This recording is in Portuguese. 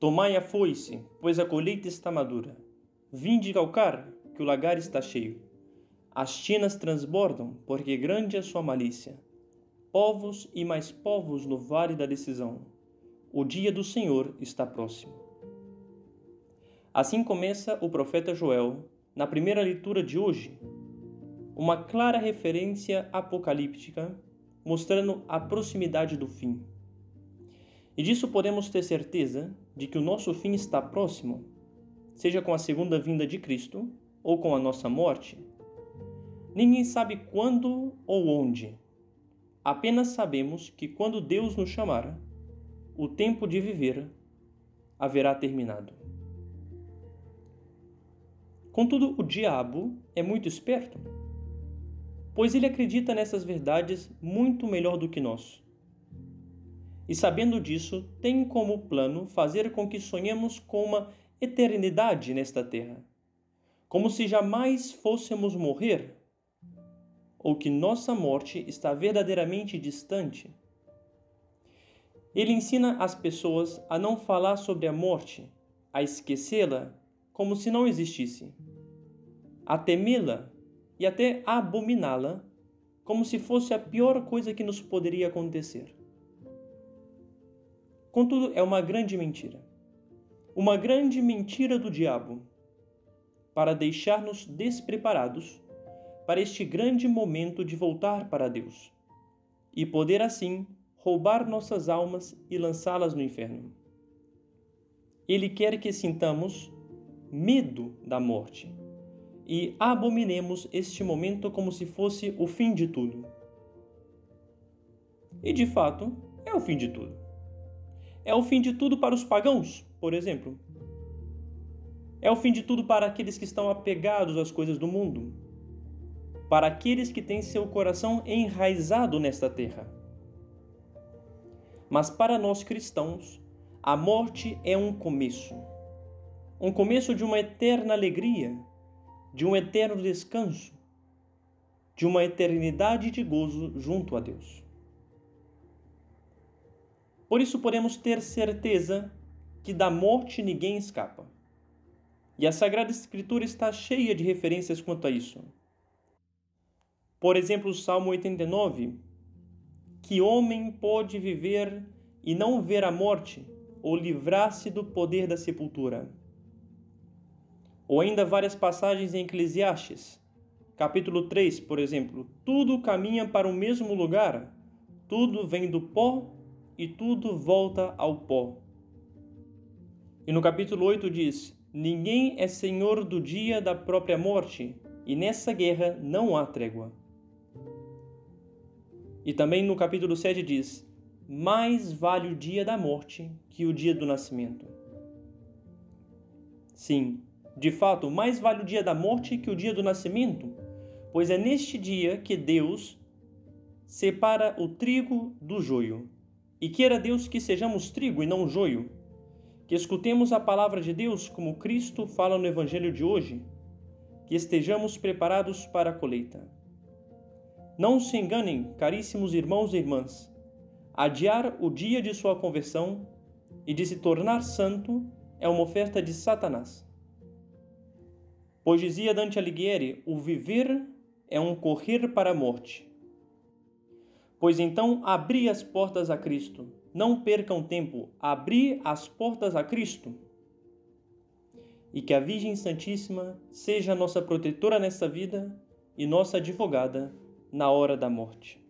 Tomai a foice, pois a colheita está madura. Vinde calcar, que o lagar está cheio. As tinas transbordam, porque grande é sua malícia. Povos e mais povos no vale da decisão. O dia do Senhor está próximo. Assim começa o profeta Joel, na primeira leitura de hoje, uma clara referência apocalíptica mostrando a proximidade do fim. E disso podemos ter certeza de que o nosso fim está próximo, seja com a segunda vinda de Cristo ou com a nossa morte. Ninguém sabe quando ou onde. Apenas sabemos que quando Deus nos chamar, o tempo de viver haverá terminado. Contudo, o diabo é muito esperto, pois ele acredita nessas verdades muito melhor do que nós e sabendo disso, tem como plano fazer com que sonhemos com uma eternidade nesta terra, como se jamais fôssemos morrer, ou que nossa morte está verdadeiramente distante. Ele ensina as pessoas a não falar sobre a morte, a esquecê-la como se não existisse, a temê-la e até abominá-la como se fosse a pior coisa que nos poderia acontecer. Contudo, é uma grande mentira. Uma grande mentira do diabo para deixar-nos despreparados para este grande momento de voltar para Deus e poder assim roubar nossas almas e lançá-las no inferno. Ele quer que sintamos medo da morte e abominemos este momento como se fosse o fim de tudo. E de fato, é o fim de tudo é o fim de tudo para os pagãos, por exemplo. É o fim de tudo para aqueles que estão apegados às coisas do mundo, para aqueles que têm seu coração enraizado nesta terra. Mas para nós cristãos, a morte é um começo um começo de uma eterna alegria, de um eterno descanso, de uma eternidade de gozo junto a Deus. Por isso podemos ter certeza que da morte ninguém escapa. E a Sagrada Escritura está cheia de referências quanto a isso. Por exemplo, o Salmo 89: Que homem pode viver e não ver a morte, ou livrar-se do poder da sepultura? Ou ainda várias passagens em Eclesiastes, capítulo 3, por exemplo: Tudo caminha para o mesmo lugar, tudo vem do pó e tudo volta ao pó. E no capítulo 8 diz: Ninguém é senhor do dia da própria morte, e nessa guerra não há trégua. E também no capítulo 7 diz: Mais vale o dia da morte que o dia do nascimento. Sim, de fato, mais vale o dia da morte que o dia do nascimento, pois é neste dia que Deus separa o trigo do joio. E queira Deus que sejamos trigo e não joio, que escutemos a palavra de Deus como Cristo fala no Evangelho de hoje, que estejamos preparados para a colheita. Não se enganem, caríssimos irmãos e irmãs, adiar o dia de sua conversão e de se tornar santo é uma oferta de Satanás. Pois dizia Dante Alighieri: o viver é um correr para a morte Pois então abri as portas a Cristo. Não percam tempo, abri as portas a Cristo. E que a Virgem Santíssima seja nossa protetora nesta vida e nossa advogada na hora da morte.